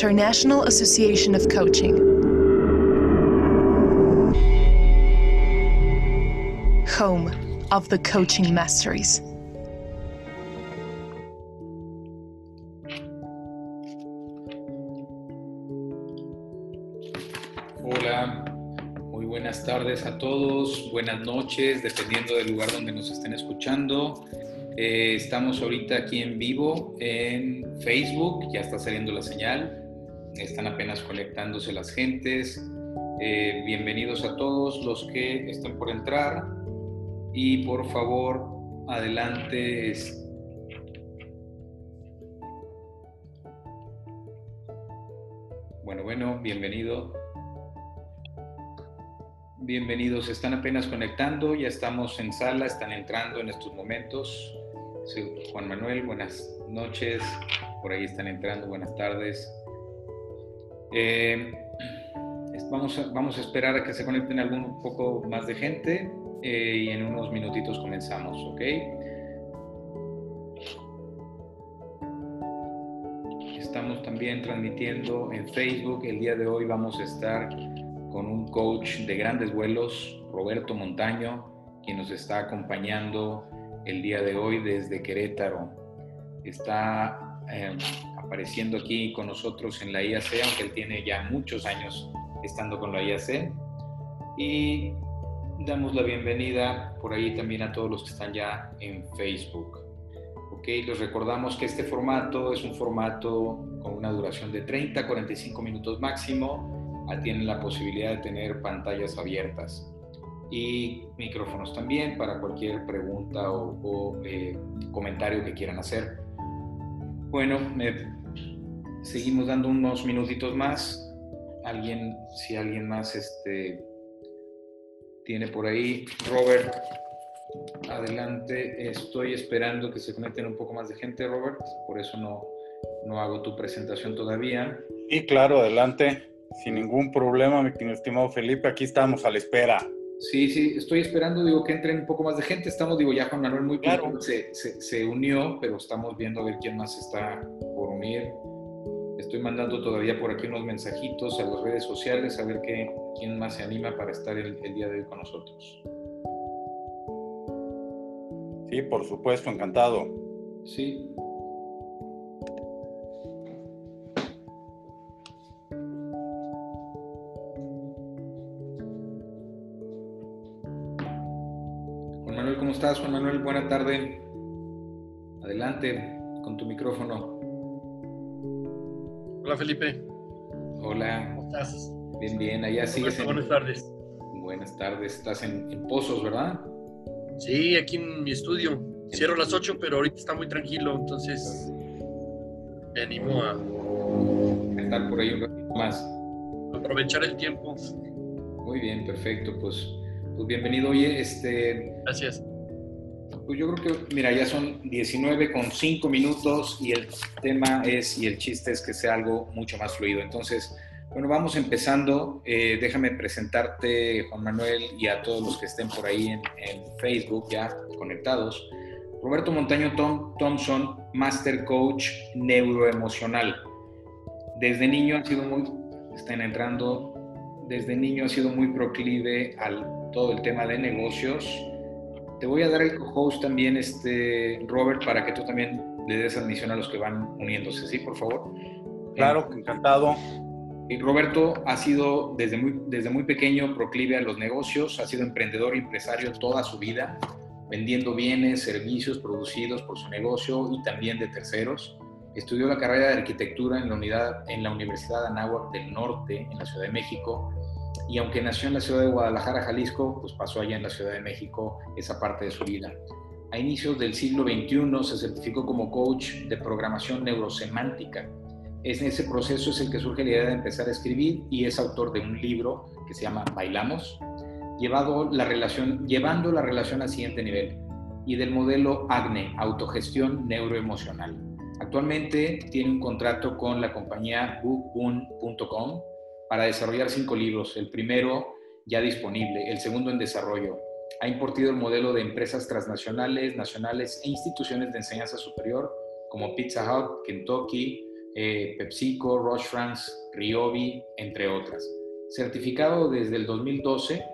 International Association of Coaching. Home of the coaching masteries. Hola, muy buenas tardes a todos, buenas noches, dependiendo del lugar donde nos estén escuchando. Eh, estamos ahorita aquí en vivo en Facebook, ya está saliendo la señal, están apenas conectándose las gentes. Eh, bienvenidos a todos los que estén por entrar y por favor, adelante. Bueno, bueno, bienvenido. Bienvenidos, están apenas conectando, ya estamos en sala, están entrando en estos momentos. Juan Manuel, buenas noches. Por ahí están entrando, buenas tardes. Eh, vamos, a, vamos a esperar a que se conecten algún poco más de gente eh, y en unos minutitos comenzamos, ¿ok? Estamos también transmitiendo en Facebook. El día de hoy vamos a estar con un coach de grandes vuelos, Roberto Montaño, quien nos está acompañando el día de hoy desde Querétaro. Está eh, apareciendo aquí con nosotros en la IAC, aunque él tiene ya muchos años estando con la IAC. Y damos la bienvenida por ahí también a todos los que están ya en Facebook. Ok, les recordamos que este formato es un formato con una duración de 30 45 minutos máximo. Tienen la posibilidad de tener pantallas abiertas y micrófonos también para cualquier pregunta o, eh, comentario que quieran hacer. Bueno, seguimos dando unos minutitos más. Alguien, si alguien más este, tiene por ahí, Robert, adelante. Estoy esperando que se conecten un poco más de gente, Robert. Por eso no, no hago tu presentación todavía. Y claro, adelante. Sin ningún problema, mi estimado Felipe. Aquí estamos a la espera. Sí, sí, estoy esperando, digo, que entren un poco más de gente. Estamos, digo, ya Juan Manuel muy claro. se, se, unió, pero estamos viendo a ver quién más está por unir. Estoy mandando todavía por aquí unos mensajitos a las redes sociales a ver qué, quién más se anima para estar el, el día de hoy con nosotros. Sí, por supuesto, encantado. Sí, ¿Cómo estás, Juan Manuel? Buena tarde. Adelante con tu micrófono. Hola, Felipe. Hola. ¿Cómo estás? Bien, bien. Allá sigues. En... Buenas tardes. Buenas tardes. Estás en, Pozos, ¿verdad? Sí, aquí en mi estudio. Cierro a las 8, pero ahorita está muy tranquilo, entonces me animo a estar por ahí un ratito más. Aprovechar el tiempo. Muy bien, perfecto. Pues, pues bienvenido. Oye, este. Gracias. Pues yo creo que, mira, ya son 19 con 5 minutos y el tema es, y el chiste es que sea algo mucho más fluido. Entonces, bueno, vamos empezando. Eh, déjame presentarte, Juan Manuel, y a todos los que estén por ahí en, Facebook ya conectados. Roberto Montaño Tom, Thompson, Master Coach Neuroemocional. Desde niño ha sido muy, están entrando, desde niño ha sido muy proclive al todo el tema de negocios, te voy a dar el co-host también, este, Robert, para que tú también le des admisión a los que van uniéndose, ¿sí? Por favor. Claro, encantado. Roberto ha sido desde muy, desde muy pequeño proclive a los negocios, ha sido emprendedor y empresario toda su vida, vendiendo bienes, servicios producidos por su negocio y también de terceros. Estudió la carrera de arquitectura en la, unidad, en la Universidad de Anáhuac del Norte, en la Ciudad de México, y aunque nació en la ciudad de Guadalajara, Jalisco, pues pasó allá en la Ciudad de México esa parte de su vida. A inicios del siglo XXI se certificó como coach de programación neurosemántica. En ese proceso es el que surge la idea de empezar a escribir y es autor de un libro que se llama Bailamos, llevando la relación al siguiente nivel. y del modelo AGNE, Autogestión Neuroemocional. Actualmente tiene un contrato con la compañía bookboon.com para desarrollar cinco libros, el primero ya disponible, el segundo en desarrollo. Ha importado el modelo de empresas transnacionales, nacionales e instituciones de enseñanza superior como Pizza Hut, Kentucky, eh, PepsiCo, Roche France, entre otras. Certificado desde el 2012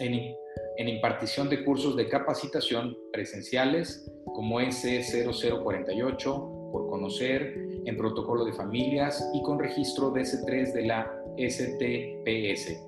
en, en impartición de cursos de capacitación presenciales como S0048, por conocer, en protocolo de familias y con registro DS3 de la STPS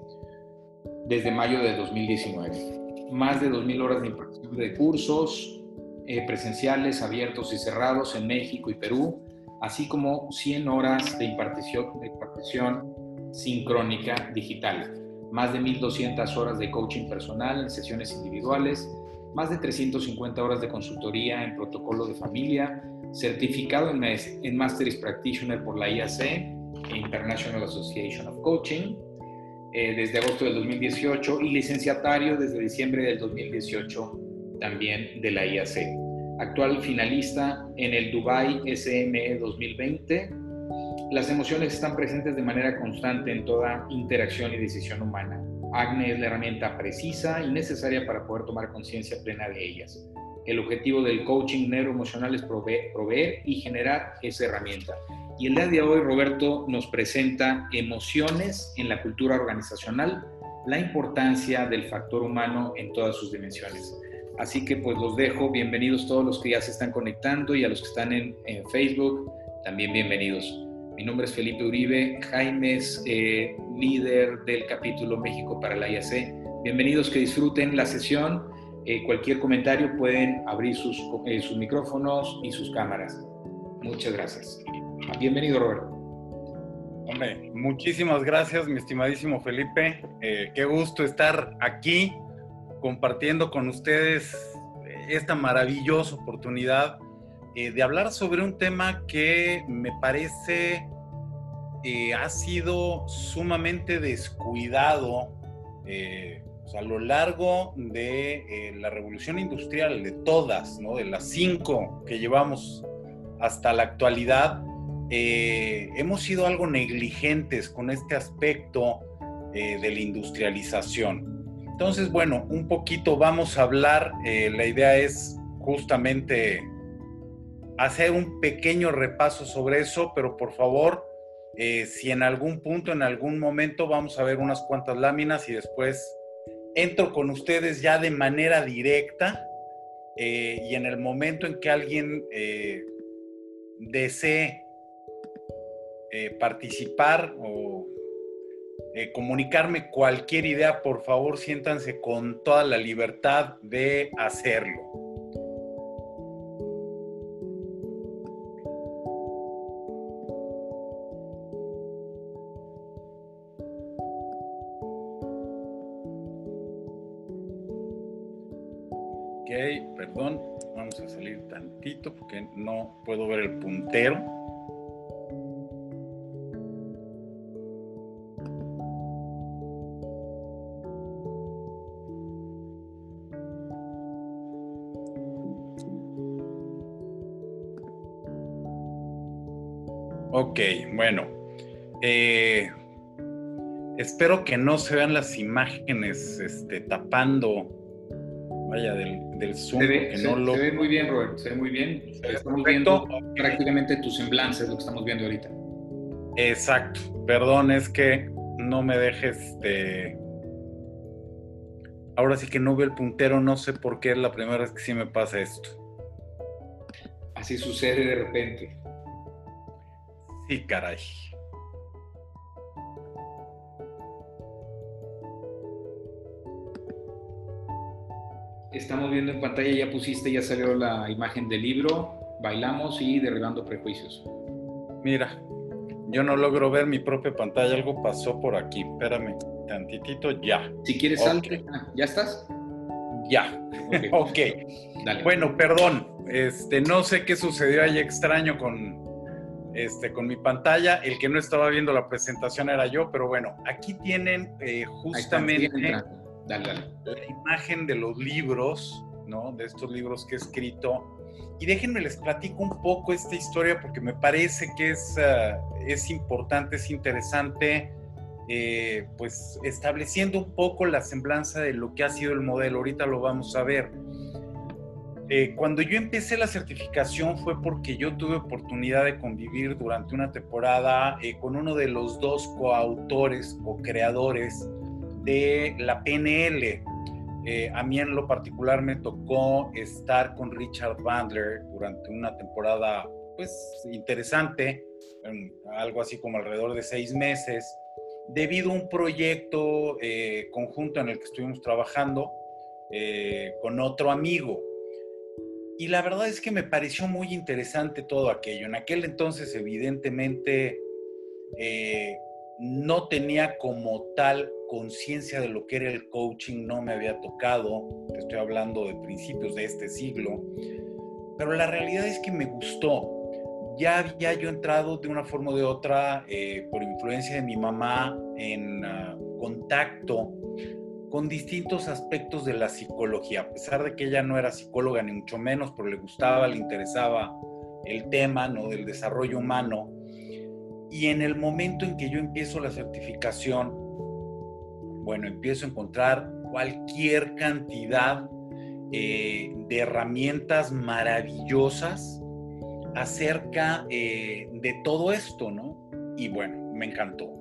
desde mayo de 2019. Más de 2.000 horas de impartición de cursos eh, presenciales, abiertos y cerrados en México y Perú, así como 100 horas de impartición, impartición sincrónica digital, más de 1.200 horas de coaching personal en sesiones individuales, más de 350 horas de consultoría en protocolo de familia, certificado en, en Practitioner por la IAC, International Association of Coaching, eh, desde agosto del 2018 y licenciatario desde diciembre del 2018 también de la IAC. Actual finalista en el Dubai SME 2020. Las emociones están presentes de manera constante en toda interacción y decisión humana. AGNE es la herramienta precisa y necesaria para poder tomar conciencia plena de ellas. El objetivo del coaching neuroemocional es proveer y generar esa herramienta. Y el día de hoy Roberto nos presenta emociones en la cultura organizacional, la importancia del factor humano en todas sus dimensiones. Así que pues los dejo, bienvenidos todos los que ya se están conectando y a los que están en, Facebook, también bienvenidos. Mi nombre es Felipe Uribe, Jaime es eh, líder del capítulo México para la IAC. Bienvenidos, que disfruten la sesión. Eh, cualquier comentario pueden abrir sus, eh, sus micrófonos y sus cámaras. Muchas gracias. Bienvenido, Roberto. Hombre, muchísimas gracias, mi estimadísimo Felipe. Eh, qué gusto estar aquí compartiendo con ustedes esta maravillosa oportunidad eh, de hablar sobre un tema que me parece eh, ha sido sumamente descuidado a lo largo de la revolución industrial, de todas, ¿no? de las cinco que llevamos hasta la actualidad eh, hemos sido algo negligentes con este aspecto eh, de la industrialización. Entonces, bueno, un poquito vamos a hablar, eh, la idea es justamente hacer un pequeño repaso sobre eso, pero por favor, si en algún punto, en algún momento vamos a ver unas cuantas láminas y después entro con ustedes ya de manera directa y en el momento en que alguien desee eh, participar o eh, comunicarme cualquier idea, por favor siéntanse con toda la libertad de hacerlo. Ok, perdón, vamos a salir tantito porque no puedo ver el puntero. Ok, bueno. Eh, espero que no se vean las imágenes este, tapando, vaya, del, del Zoom. Se ve, no lo... se ve, muy bien, Robert, se ve muy bien. Estamos viendo prácticamente tu semblanza, es lo que estamos viendo ahorita. Exacto. Perdón, es que no me dejes este... Ahora sí que no veo el puntero, no sé por qué es la primera vez que sí me pasa esto. Así sucede de repente. Sí, caray. Estamos viendo en pantalla, ya pusiste, ya salió la imagen del libro, Bailamos y Derribando Prejuicios. Mira, yo no logro ver mi propia pantalla, algo pasó por aquí. Espérame, tantitito, ya. Si quieres, salte. Ah, ¿Ya estás? Ya. Ok. Dale. Bueno, perdón. Este, no sé qué sucedió ahí extraño con, este, con mi pantalla. El que no estaba viendo la presentación era yo, pero bueno, aquí tienen eh, justamente la imagen de los libros ¿no? De estos libros que he escrito. Y déjenme les platico un poco esta historia porque me parece que es, ah, es importante, es interesante, eh, pues estableciendo un poco la semblanza de lo que ha sido el modelo. Ahorita lo vamos a ver. Eh, cuando yo empecé la certificación fue porque yo tuve oportunidad de convivir durante una temporada eh, con uno de los dos coautores o creadores de la PNL. Eh, a mí en lo particular me tocó estar con Richard Bandler durante una temporada pues interesante, algo así como alrededor de seis meses, debido a un proyecto conjunto en el que estuvimos trabajando con otro amigo. Y la verdad es que me pareció muy interesante todo aquello. En aquel entonces, evidentemente, eh, no tenía como tal conciencia de lo que era el coaching, no me había tocado, estoy hablando de principios de este siglo, pero la realidad es que me gustó. Ya había yo entrado de una forma o de otra, eh, por influencia de mi mamá, en ah, contacto con distintos aspectos de la psicología, a pesar de que ella no era psicóloga ni mucho menos, pero le gustaba, le interesaba el tema ¿no? del desarrollo humano. Y en el momento en que yo empiezo la certificación, bueno, empiezo a encontrar cualquier cantidad eh, de herramientas maravillosas acerca eh, de todo esto, ¿no? Y bueno, me encantó.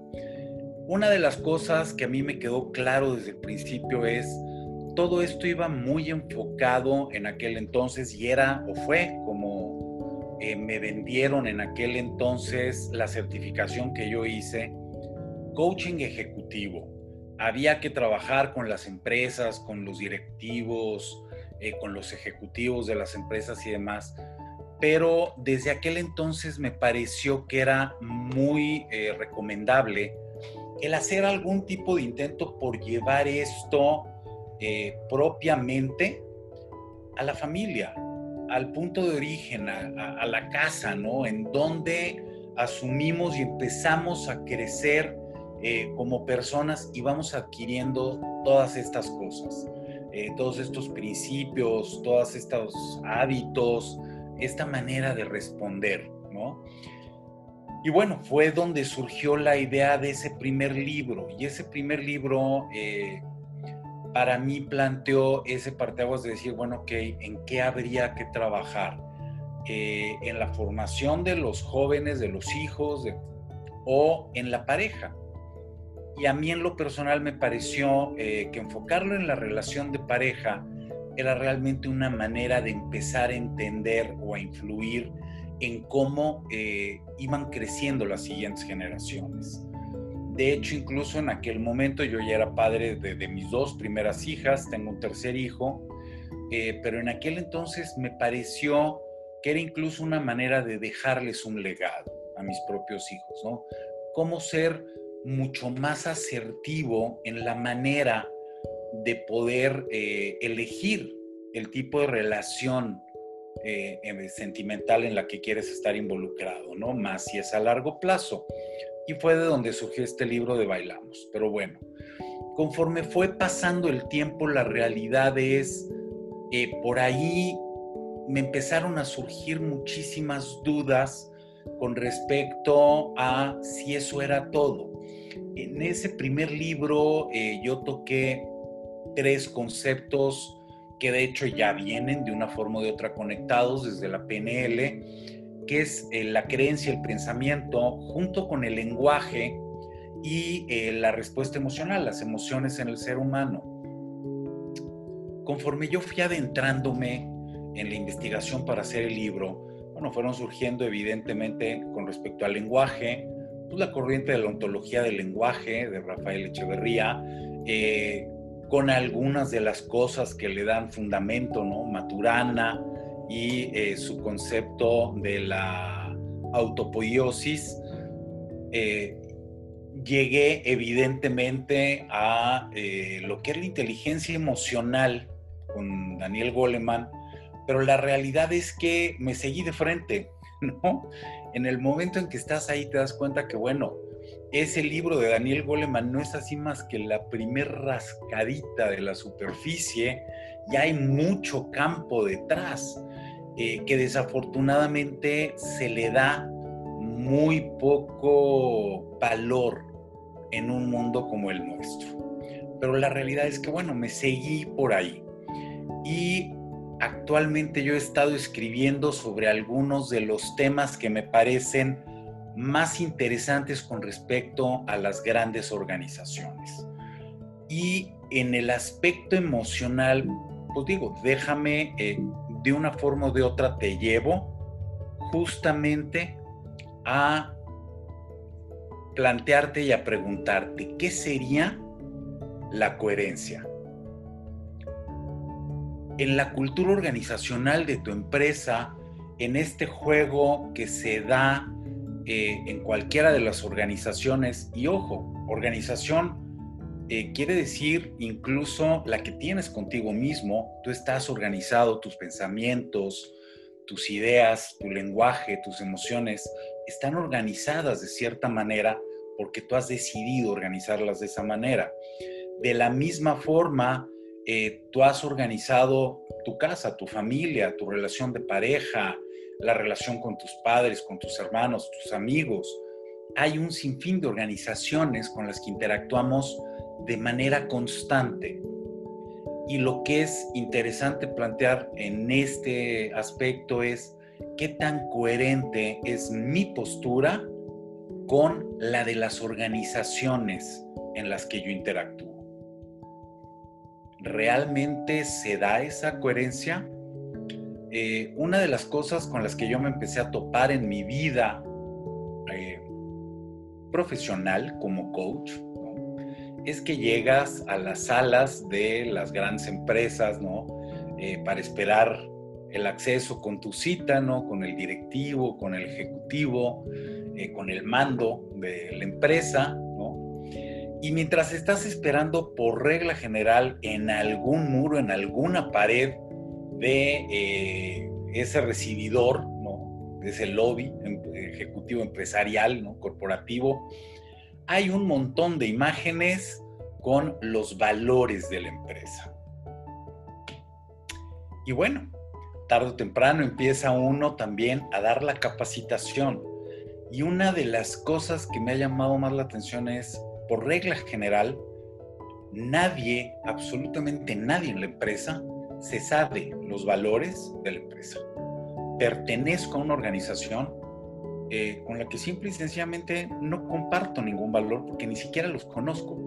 Una de las cosas que a mí me quedó claro desde el principio es, todo esto iba muy enfocado en aquel entonces y era o fue como eh, me vendieron en aquel entonces la certificación que yo hice, coaching ejecutivo. Había que trabajar con las empresas, con los directivos, eh, con los ejecutivos de las empresas y demás pero desde aquel entonces me pareció que era muy eh, recomendable el hacer algún tipo de intento por llevar esto eh, propiamente a la familia, al punto de origen, a, la casa, ¿no? En donde asumimos y empezamos a crecer eh, como personas y vamos adquiriendo todas estas cosas, eh, todos estos principios, todos estos hábitos, esta manera de responder, ¿no? Y bueno, fue donde surgió la idea de ese primer libro. Y ese primer libro eh, para mí planteó ese parteaguas de decir, bueno, ok, ¿en qué habría que trabajar? Eh, en la formación de los jóvenes, de los hijos, o en la pareja. Y a mí en lo personal me pareció eh, que enfocarlo en la relación de pareja era realmente una manera de empezar a entender o a influir en cómo eh, iban creciendo las siguientes generaciones. De hecho, incluso en aquel momento yo ya era padre de, mis dos primeras hijas, tengo un tercer hijo, eh, pero en aquel entonces me pareció que era incluso una manera de dejarles un legado a mis propios hijos, ¿no? Cómo ser mucho más asertivo en la manera de poder eh, elegir el tipo de relación eh, sentimental en la que quieres estar involucrado, ¿no? Más si es a largo plazo. Y fue de donde surgió este libro de Bailamos. Pero bueno, conforme fue pasando el tiempo, la realidad es, eh, por ahí me empezaron a surgir muchísimas dudas con respecto a si eso era todo. En ese primer libro eh, yo toqué tres conceptos que de hecho ya vienen de una forma o de otra conectados desde la PNL, que es eh, la creencia, el pensamiento, junto con el lenguaje y eh, la respuesta emocional, las emociones en el ser humano. Conforme yo fui adentrándome en la investigación para hacer el libro, bueno, fueron surgiendo evidentemente con respecto al lenguaje, pues la corriente de la ontología del lenguaje de Rafael Echeverría, eh, con algunas de las cosas que le dan fundamento, ¿no? Maturana y eh, su concepto de la autopoiosis. Eh, llegué evidentemente a eh, lo que es la inteligencia emocional con Daniel Goleman, pero la realidad es que me seguí de frente, ¿no? En el momento en que estás ahí te das cuenta que, bueno, ese libro de Daniel Goleman no es así más que la primer rascadita de la superficie, ya hay mucho campo detrás, eh, que desafortunadamente se le da muy poco valor en un mundo como el nuestro. Pero la realidad es que, bueno, me seguí por ahí. Y actualmente yo he estado escribiendo sobre algunos de los temas que me parecen más interesantes con respecto a las grandes organizaciones. Y en el aspecto emocional, pues digo, déjame, eh, de una forma o de otra te llevo justamente a plantearte y a preguntarte, ¿qué sería la coherencia? En la cultura organizacional de tu empresa, en este juego que se da eh, en cualquiera de las organizaciones, y ojo, organización eh, quiere decir incluso la que tienes contigo mismo, tú estás organizado, tus pensamientos, tus ideas, tu lenguaje, tus emociones están organizadas de cierta manera porque tú has decidido organizarlas de esa manera. De la misma forma, eh, tú has organizado tu casa, tu familia, tu relación de pareja, la relación con tus padres, con tus hermanos, tus amigos. Hay un sinfín de organizaciones con las que interactuamos de manera constante. Y lo que es interesante plantear en este aspecto es qué tan coherente es mi postura con la de las organizaciones en las que yo interactúo. ¿Realmente se da esa coherencia? Eh, una de las cosas con las que yo me empecé a topar en mi vida eh, profesional como coach es que llegas a las salas de las grandes empresas, ¿no? Eh, para esperar el acceso con tu cita, ¿no? Con el directivo, con el ejecutivo, con el mando de la empresa. Y mientras estás esperando por regla general en algún muro, en alguna pared, de eh, ese recibidor, ¿no? de ese lobby em, ejecutivo empresarial, ¿no? corporativo, hay un montón de imágenes con los valores de la empresa. Y bueno, tarde o temprano empieza uno también a dar la capacitación. Y una de las cosas que me ha llamado más la atención es, por regla general, nadie, absolutamente nadie en la empresa, se sabe los valores de la empresa. Pertenezco a una organización eh, con la que simple y sencillamente no comparto ningún valor porque ni siquiera los conozco.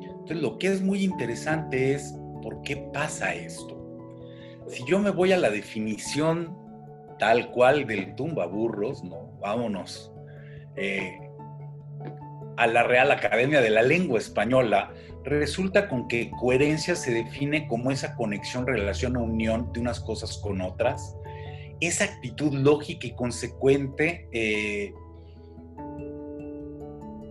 Entonces lo que es muy interesante es por qué pasa esto. Si yo me voy a la definición tal cual del tumba burros, no, vámonos. Eh, a la Real Academia de la Lengua Española, resulta con que coherencia se define como esa conexión, relación o unión de unas cosas con otras, esa actitud lógica y consecuente eh,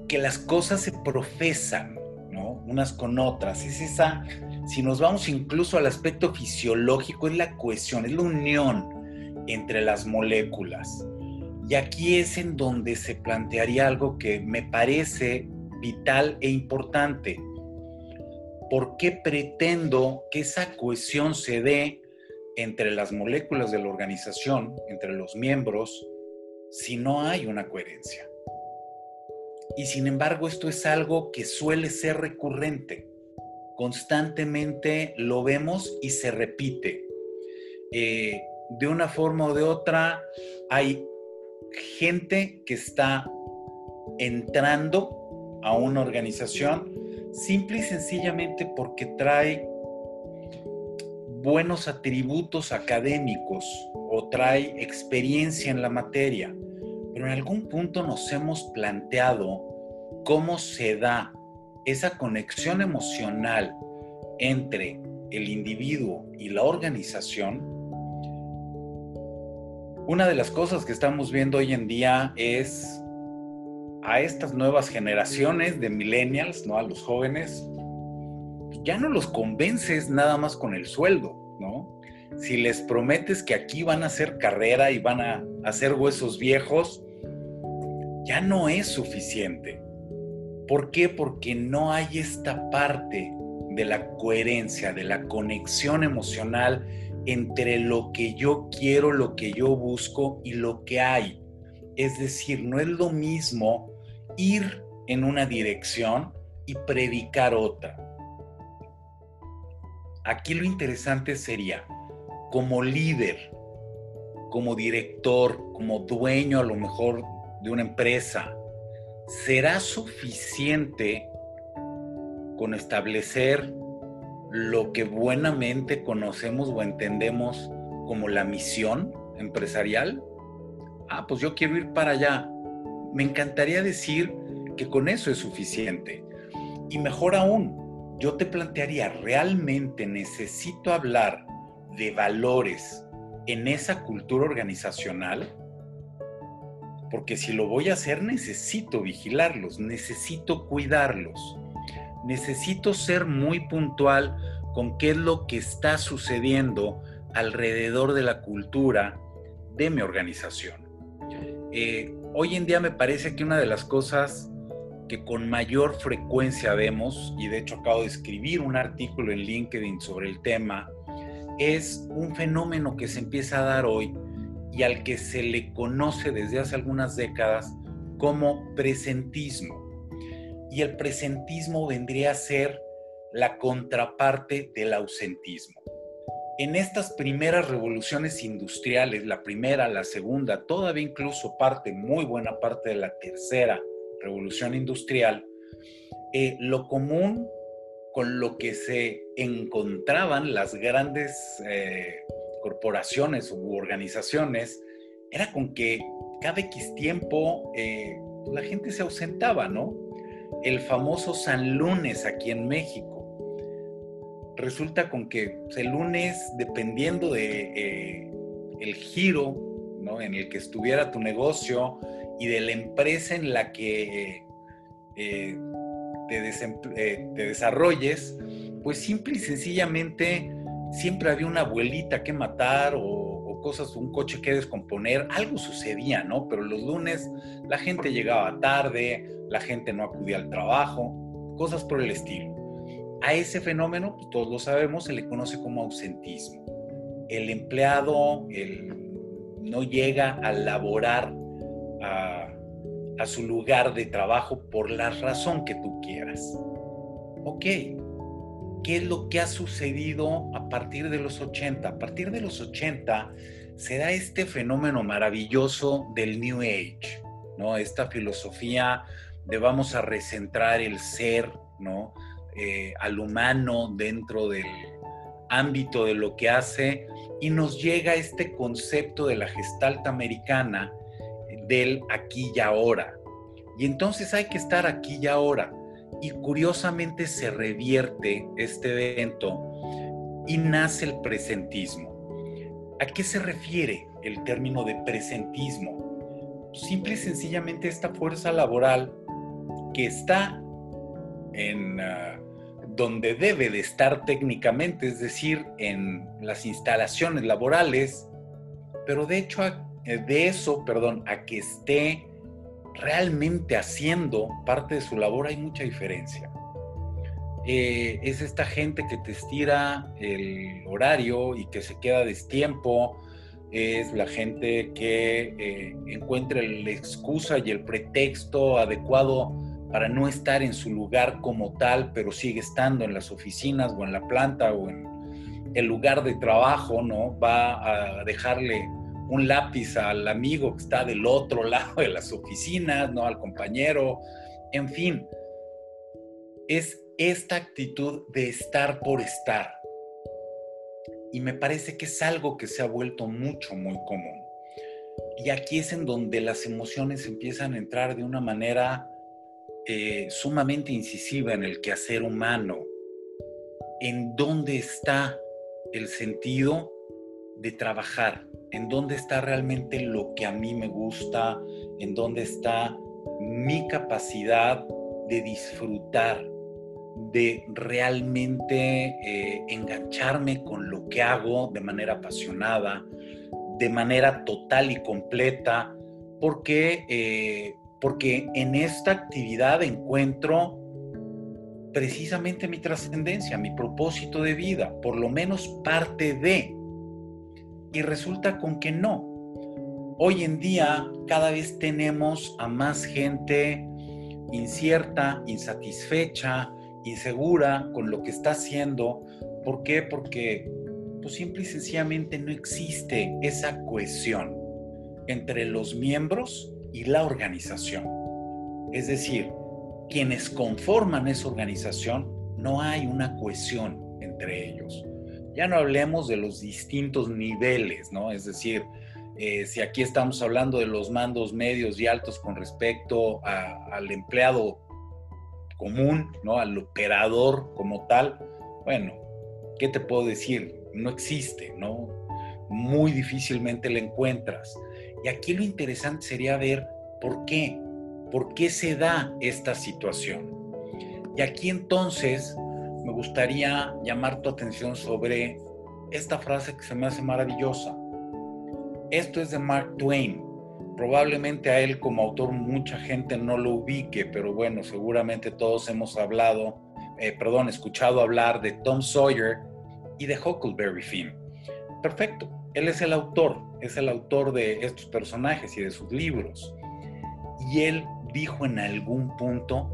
que las cosas se profesan, ¿no? Unas con otras. Es esa, si nos vamos incluso al aspecto fisiológico, es la cohesión, es la unión entre las moléculas. Y aquí es en donde se plantearía algo que me parece vital e importante ¿por qué pretendo que esa cohesión se dé entre las moléculas de la organización, entre los miembros, si no hay una coherencia? Y sin embargo, esto es algo que suele ser recurrente. Constantemente lo vemos y se repite. Eh, de una forma o de otra, hay gente que está entrando a una organización simple y sencillamente porque trae buenos atributos académicos o trae experiencia en la materia, pero en algún punto nos hemos planteado cómo se da esa conexión emocional entre el individuo y la organización. Una de las cosas que estamos viendo hoy en día es a estas nuevas generaciones de millennials, ¿no? A los jóvenes, ya no los convences nada más con el sueldo, ¿no? Si les prometes que aquí van a hacer carrera y van a hacer huesos viejos, ya no es suficiente. ¿Por qué? Porque no hay esta parte de la coherencia, de la conexión emocional entre lo que yo quiero, lo que yo busco y lo que hay. Es decir, no es lo mismo ir en una dirección y predicar otra. Aquí lo interesante sería, como líder, como director, como dueño a lo mejor de una empresa, ¿será suficiente con establecer lo que buenamente conocemos o entendemos como la misión empresarial? Ah, pues yo quiero ir para allá. Me encantaría decir que con eso es suficiente. Y mejor aún, yo te plantearía, ¿realmente necesito hablar de valores en esa cultura organizacional? Porque si lo voy a hacer, necesito vigilarlos, necesito cuidarlos necesito ser muy puntual con qué es lo que está sucediendo alrededor de la cultura de mi organización. Eh, hoy en día me parece que una de las cosas que con mayor frecuencia vemos, y de hecho acabo de escribir un artículo en LinkedIn sobre el tema, es un fenómeno que se empieza a dar hoy y al que se le conoce desde hace algunas décadas como presentismo y el presentismo vendría a ser la contraparte del ausentismo. En estas primeras revoluciones industriales, la primera, la segunda, todavía incluso parte, muy buena parte de la tercera revolución industrial, eh, lo común con lo que se encontraban las grandes eh, corporaciones u organizaciones era con que cada X tiempo eh, la gente se ausentaba, ¿no? el famoso San Lunes aquí en México. Resulta con que el lunes, dependiendo de eh, el giro ¿no? en el que estuviera tu negocio y de la empresa en la que eh, te, te desarrolles, pues simple y sencillamente siempre había una abuelita que matar o cosas, un coche que descomponer, algo sucedía, ¿no? Pero los lunes la gente llegaba tarde, la gente no acudía al trabajo, cosas por el estilo. A ese fenómeno, pues, todos lo sabemos, se le conoce como ausentismo. El empleado no llega a laborar a, a su lugar de trabajo por la razón que tú quieras. Ok, qué es lo que ha sucedido a partir de los 80. A partir de los 80 se da este fenómeno maravilloso del New Age, ¿no? Esta filosofía de vamos a recentrar el ser, ¿no? Eh, al humano dentro del ámbito de lo que hace y nos llega este concepto de la gestalt americana del aquí y ahora. Y entonces hay que estar aquí y ahora y curiosamente se revierte este evento y nace el presentismo. ¿A qué se refiere el término de presentismo? Simple y sencillamente esta fuerza laboral que está en ah, donde debe de estar técnicamente, es decir, en las instalaciones laborales, pero de hecho de eso, perdón, a que esté realmente haciendo parte de su labor hay mucha diferencia. Eh, es esta gente que te estira el horario y que se queda destiempo, es la gente que eh, encuentra la excusa y el pretexto adecuado para no estar en su lugar como tal, pero sigue estando en las oficinas o en la planta o en el lugar de trabajo, ¿no? Va a dejarle un lápiz al amigo que está del otro lado de las oficinas, ¿no? Al compañero, en fin. Es esta actitud de estar por estar. Y me parece que es algo que se ha vuelto mucho, muy común. Y aquí es en donde las emociones empiezan a entrar de una manera eh, sumamente incisiva en el quehacer humano. ¿En dónde está el sentido de trabajar? en dónde está realmente lo que a mí me gusta, en dónde está mi capacidad de disfrutar, de realmente eh, engancharme con lo que hago de manera apasionada, de manera total y completa, porque eh, porque en esta actividad encuentro precisamente mi trascendencia, mi propósito de vida, por lo menos parte de. Y resulta con que no. Hoy en día cada vez tenemos a más gente incierta, insatisfecha, insegura con lo que está haciendo. ¿Por qué? Porque pues simple y sencillamente no existe esa cohesión entre los miembros y la organización. Es decir, quienes conforman esa organización, no hay una cohesión entre ellos. Ya no hablemos de los distintos niveles, ¿no? Es decir, eh, si aquí estamos hablando de los mandos medios y altos con respecto al empleado común, ¿no? Al operador como tal, bueno, ¿qué te puedo decir? No existe, ¿no? Muy difícilmente la encuentras. Y aquí lo interesante sería ver por qué, por qué se da esta situación. Y aquí entonces me gustaría llamar tu atención sobre esta frase que se me hace maravillosa. Esto es de Mark Twain. Probablemente a él como autor mucha gente no lo ubique, pero bueno, seguramente todos hemos hablado, eh, perdón, escuchado hablar de Tom Sawyer y de Huckleberry Finn. Perfecto, él es el autor, es el autor de estos personajes y de sus libros. Y él dijo en algún punto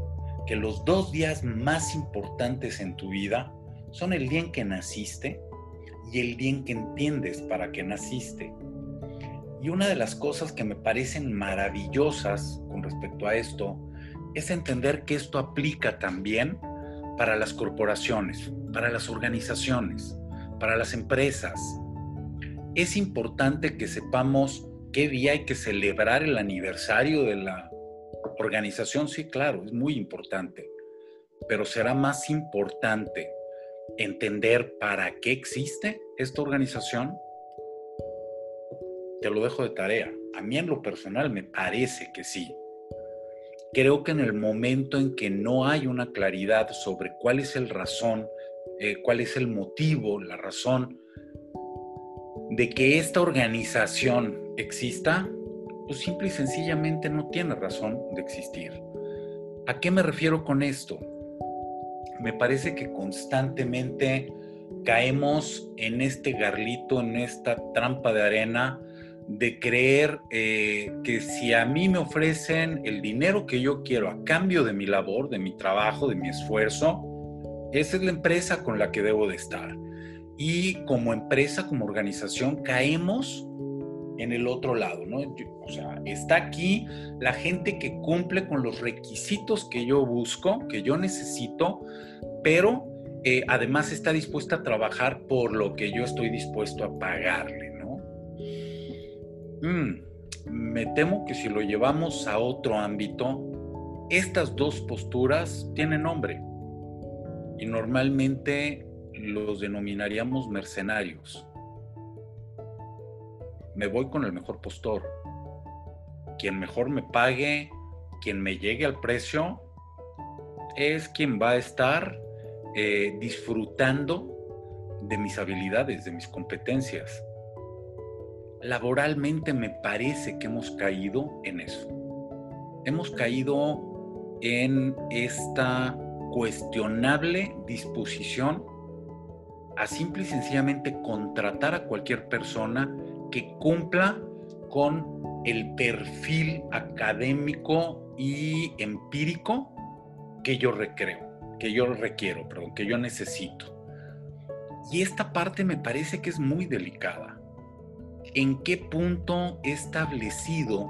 que los dos días más importantes en tu vida son el día en que naciste y el día en que entiendes para qué naciste. Y una de las cosas que me parecen maravillosas con respecto a esto es entender que esto aplica también para las corporaciones, para las organizaciones, para las empresas. Es importante que sepamos qué día hay que celebrar el aniversario de la organización. Sí, claro, es muy importante. Pero será más importante entender para qué existe esta organización. Te lo dejo de tarea. A mí en lo personal me parece que sí. Creo que en el momento en que no hay una claridad sobre cuál es el razón, eh, cuál es el motivo, la razón de que esta organización exista, pues simple y sencillamente no tiene razón de existir. ¿A qué me refiero con esto? Me parece que constantemente caemos en este garlito, en esta trampa de arena de creer eh, que si a mí me ofrecen el dinero que yo quiero a cambio de mi labor, de mi trabajo, de mi esfuerzo, esa es la empresa con la que debo de estar. Y como empresa, como organización, caemos en el otro lado, ¿no? o sea, está aquí la gente que cumple con los requisitos que yo busco, que yo necesito, pero eh, además está dispuesta a trabajar por lo que yo estoy dispuesto a pagarle. Mm, me temo que si lo llevamos a otro ámbito, estas dos posturas tienen nombre y normalmente los denominaríamos mercenarios. Me voy con el mejor postor. Quien mejor me pague, quien me llegue al precio, es quien va a estar eh, disfrutando de mis habilidades, de mis competencias laboralmente me parece que hemos caído en eso. Hemos caído en esta cuestionable disposición a simple y sencillamente contratar a cualquier persona que cumpla con el perfil académico y empírico que yo recreo, que yo requiero, perdón, que yo necesito. Y esta parte me parece que es muy delicada en qué punto he establecido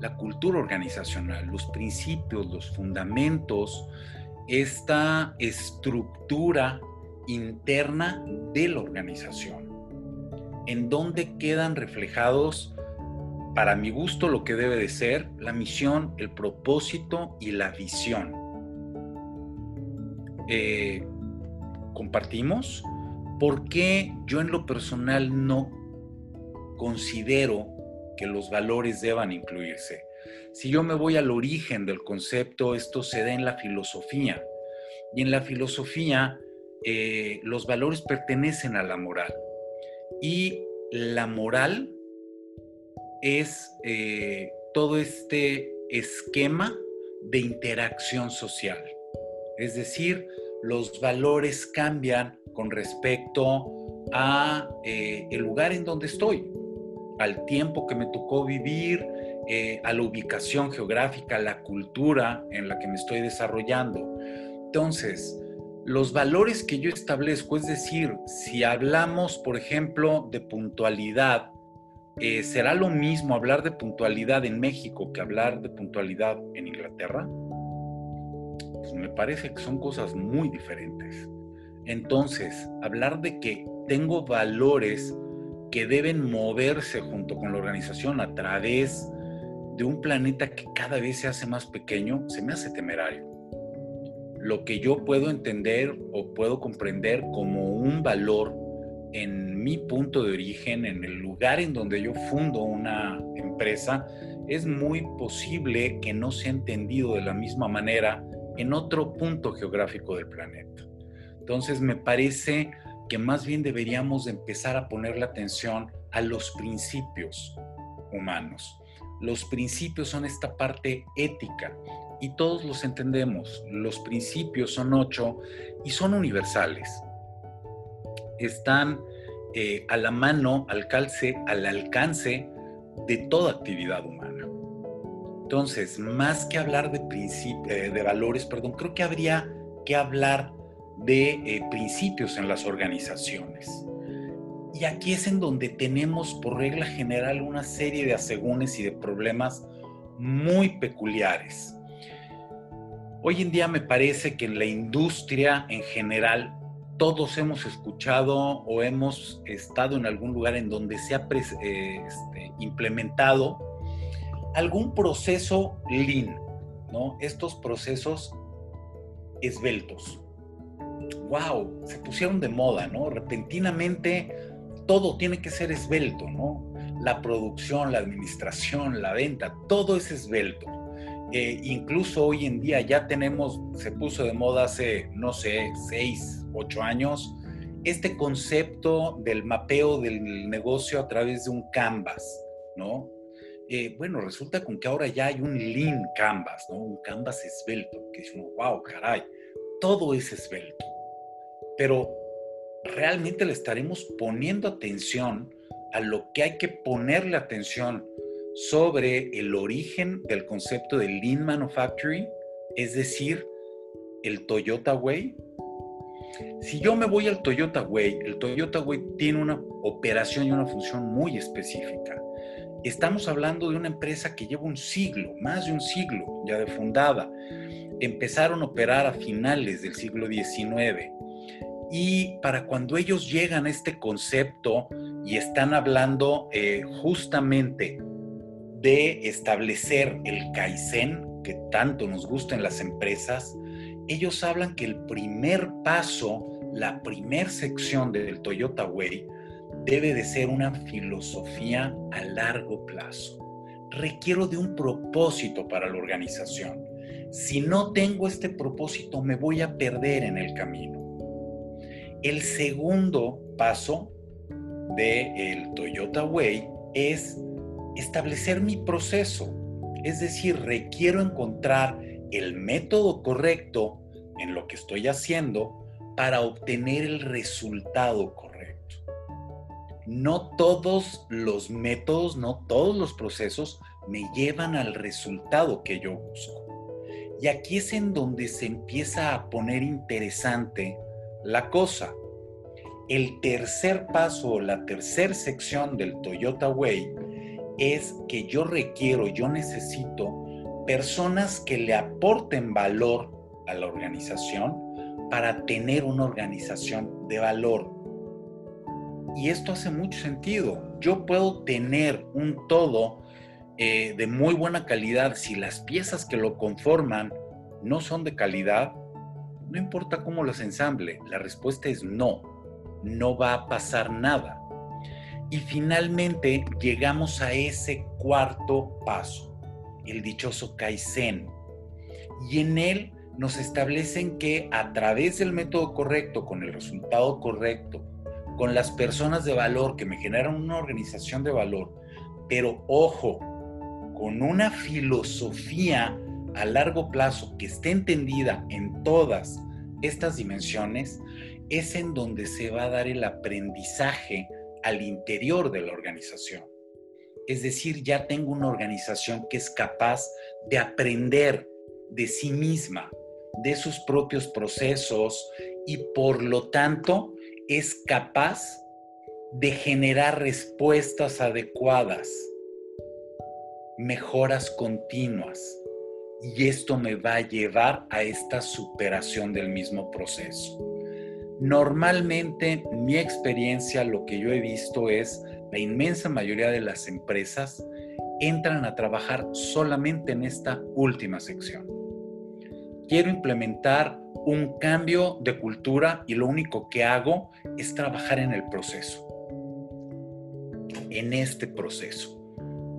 la cultura organizacional, los principios, los fundamentos, esta estructura interna de la organización, en donde quedan reflejados, para mi gusto, lo que debe de ser la misión, el propósito y la visión. Eh, compartimos por qué yo en lo personal no considero que los valores deban incluirse. Si yo me voy al origen del concepto, esto se da en la filosofía. Y en la filosofía, eh, los valores pertenecen a la moral. Y la moral es eh, todo este esquema de interacción social. Es decir, los valores cambian con respecto a eh, el lugar en donde estoy, al tiempo que me tocó vivir, a la ubicación geográfica, a la cultura en la que me estoy desarrollando. Entonces, los valores que yo establezco, es decir, si hablamos, por ejemplo, de puntualidad, eh, ¿será lo mismo hablar de puntualidad en México que hablar de puntualidad en Inglaterra? Pues me parece que son cosas muy diferentes. Entonces, hablar de que tengo valores que deben moverse junto con la organización a través de un planeta que cada vez se hace más pequeño, se me hace temerario. Lo que yo puedo entender o puedo comprender como un valor en mi punto de origen, en el lugar en donde yo fundo una empresa, es muy posible que no sea entendido de la misma manera en otro punto geográfico del planeta. Entonces me parece que más bien deberíamos empezar a poner la atención a los principios humanos. Los principios son esta parte ética y todos los entendemos. Los principios son ocho y son universales. Están eh, a la mano, al calce, al alcance de toda actividad humana. Entonces, más que hablar de, eh, de valores, perdón, creo que habría que hablar de eh, principios en las organizaciones. Y aquí es en donde tenemos por regla general una serie de asegúnes y de problemas muy peculiares. Hoy en día me parece que en la industria en general todos hemos escuchado o hemos estado en algún lugar en donde se ha eh, este, implementado algún proceso lean, ¿no? Estos procesos esbeltos wow, se pusieron de moda, ¿no? Repentinamente todo tiene que ser esbelto, ¿no? La producción, la administración, la venta, todo es esbelto. Eh, incluso hoy en día ya tenemos, se puso de moda hace, no sé, seis, ocho años, este concepto del mapeo del negocio a través de un canvas, ¿no? Eh, bueno, resulta con que ahora ya hay un lean canvas, ¿no? Un canvas esbelto, que es uno, wow, caray, todo es esbelto pero realmente le estaremos poniendo atención a lo que hay que ponerle atención sobre el origen del concepto de Lean Manufacturing, es decir, el Toyota Way. Si yo me voy al Toyota Way, el Toyota Way tiene una operación y una función muy específica. Estamos hablando de una empresa que lleva un siglo, más de un siglo ya de fundada. Empezaron a operar a finales del siglo XIX y para cuando ellos llegan a este concepto y están hablando eh, justamente de establecer el Kaizen, que tanto nos gusta en las empresas, ellos hablan que el primer paso, la primer sección del Toyota Way, debe de ser una filosofía a largo plazo. Requiero de un propósito para la organización. Si no tengo este propósito, me voy a perder en el camino. El segundo paso del Toyota Way es establecer mi proceso. Es decir, requiero encontrar el método correcto en lo que estoy haciendo para obtener el resultado correcto. No todos los métodos, no todos los procesos me llevan al resultado que yo busco. Y aquí es en donde se empieza a poner interesante la cosa. El tercer paso la tercera sección del Toyota Way es que yo requiero, yo necesito personas que le aporten valor a la organización para tener una organización de valor. Y esto hace mucho sentido. Yo puedo tener un todo eh, de muy buena calidad si las piezas que lo conforman no son de calidad, no importa cómo los ensamble, la respuesta es no, no va a pasar nada. Y finalmente llegamos a ese cuarto paso, el dichoso Kaizen. Y en él nos establecen que a través del método correcto, con el resultado correcto, con las personas de valor que me generan una organización de valor, pero ojo, con una filosofía a largo plazo que esté entendida en todas estas dimensiones, es en donde se va a dar el aprendizaje al interior de la organización. Es decir, ya tengo una organización que es capaz de aprender de sí misma, de sus propios procesos y por lo tanto es capaz de generar respuestas adecuadas, mejoras continuas. Y esto me va a llevar a esta superación del mismo proceso. Normalmente mi experiencia, lo que yo he visto es la inmensa mayoría de las empresas entran a trabajar solamente en esta última sección. Quiero implementar un cambio de cultura y lo único que hago es trabajar en el proceso, en este proceso.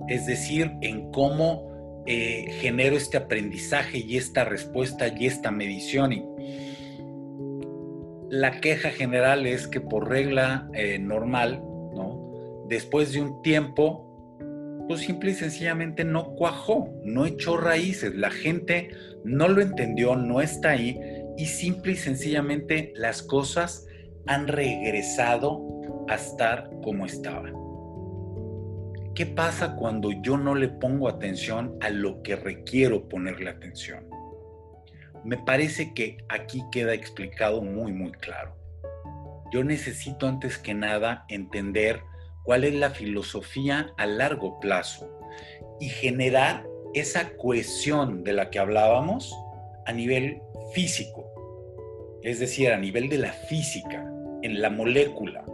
Es decir, en cómo eh, genero este aprendizaje y esta respuesta y esta medición. La queja general es que por regla eh, normal, ¿no? después de un tiempo, pues simple y sencillamente no cuajó, no echó raíces, la gente no lo entendió, no está ahí y simple y sencillamente las cosas han regresado a estar como estaban. ¿Qué pasa cuando yo no le pongo atención a lo que requiero ponerle atención? Me parece que aquí queda explicado muy, muy claro. Yo necesito antes que nada entender cuál es la filosofía a largo plazo y generar esa cohesión de la que hablábamos a nivel físico, es decir, a nivel de la física, en la molécula.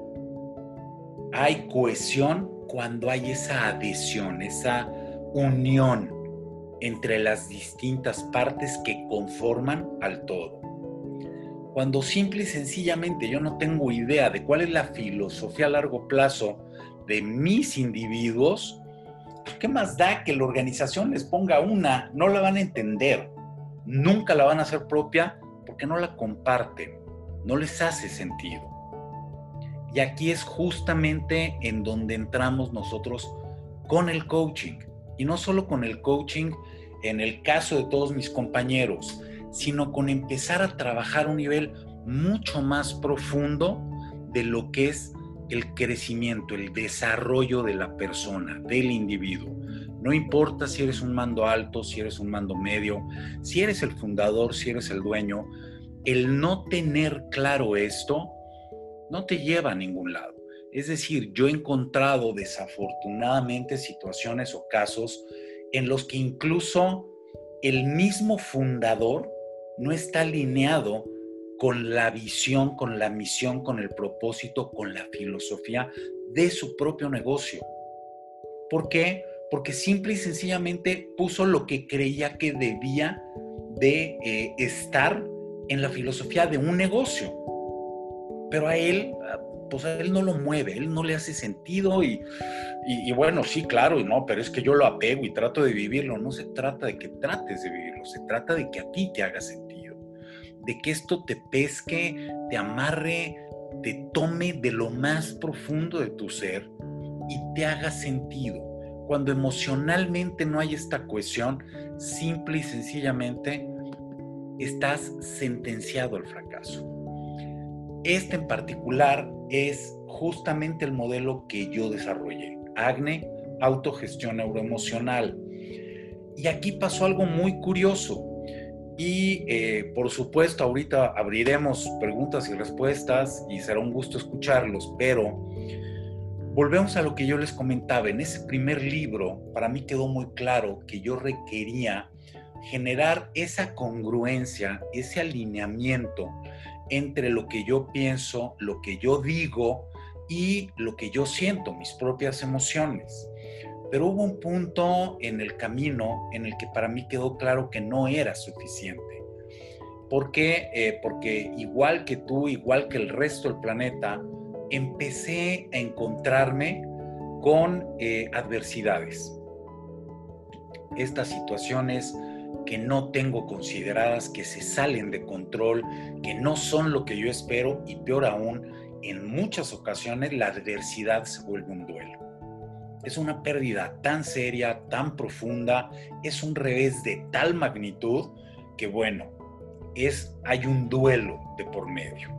Hay cohesión cuando hay esa adhesión, esa unión entre las distintas partes que conforman al todo. Cuando simple y sencillamente yo no tengo idea de cuál es la filosofía a largo plazo de mis individuos, ¿qué más da que la organización les ponga una? No la van a entender, nunca la van a hacer propia porque no la comparten, no les hace sentido. Y aquí es justamente en donde entramos nosotros con el coaching. Y no solo con el coaching en el caso de todos mis compañeros, sino con empezar a trabajar a un nivel mucho más profundo de lo que es el crecimiento, el desarrollo de la persona, del individuo. No importa si eres un mando alto, si eres un mando medio, si eres el fundador, si eres el dueño, el no tener claro esto no te lleva a ningún lado. Es decir, yo he encontrado desafortunadamente situaciones o casos en los que incluso el mismo fundador no está alineado con la visión, con la misión, con el propósito, con la filosofía de su propio negocio. ¿Por qué? Porque simple y sencillamente puso lo que creía que debía de eh, estar en la filosofía de un negocio. Pero a él, pues él no lo mueve, él no le hace sentido y, y, y, bueno, sí, claro, no, pero es que yo lo apego y trato de vivirlo. No se trata de que trates de vivirlo, se trata de que a ti te haga sentido de que esto te pesque, te amarre, te tome de lo más profundo de tu ser y te haga sentido. Cuando emocionalmente no hay esta cohesión, simple y sencillamente estás sentenciado al fracaso. Este en particular es justamente el modelo que yo desarrollé. AGNE, autogestión neuroemocional. Y aquí pasó algo muy curioso. Y eh, por supuesto, ahorita abriremos preguntas y respuestas y será un gusto escucharlos, pero volvemos a lo que yo les comentaba. En ese primer libro, para mí quedó muy claro que yo requería generar esa congruencia, ese alineamiento entre lo que yo pienso, lo que yo digo y lo que yo siento, mis propias emociones. Pero hubo un punto en el camino en el que para mí quedó claro que no era suficiente. ¿Por qué? Eh, porque igual que tú, igual que el resto del planeta, empecé a encontrarme con eh, adversidades. Estas situaciones que no tengo consideradas, que se salen de control, que no son lo que yo espero y peor aún, en muchas ocasiones la adversidad se vuelve un duelo es una pérdida tan seria, tan profunda, es un revés de tal magnitud que bueno, es hay un duelo de por medio.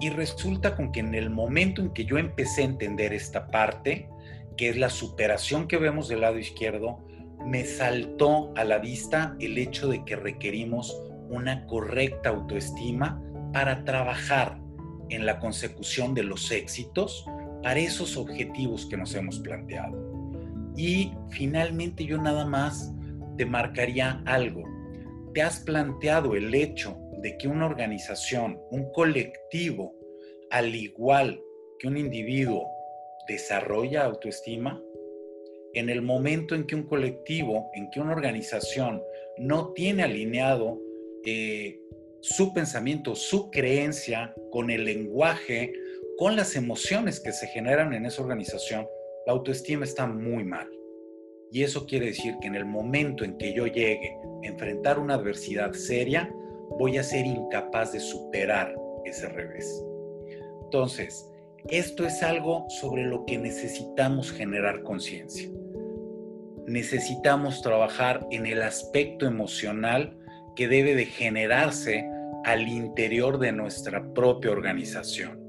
Y resulta con que en el momento en que yo empecé a entender esta parte, que es la superación que vemos del lado izquierdo, me saltó a la vista el hecho de que requerimos una correcta autoestima para trabajar en la consecución de los éxitos para esos objetivos que nos hemos planteado. Y finalmente yo nada más te marcaría algo. ¿Te has planteado el hecho de que una organización, un colectivo, al igual que un individuo, desarrolla autoestima? En el momento en que un colectivo, en que una organización no tiene alineado eh, su pensamiento, su creencia con el lenguaje, con las emociones que se generan en esa organización, la autoestima está muy mal. Y eso quiere decir que en el momento en que yo llegue a enfrentar una adversidad seria, voy a ser incapaz de superar ese revés. Entonces, esto es algo sobre lo que necesitamos generar conciencia. Necesitamos trabajar en el aspecto emocional que debe de generarse al interior de nuestra propia organización.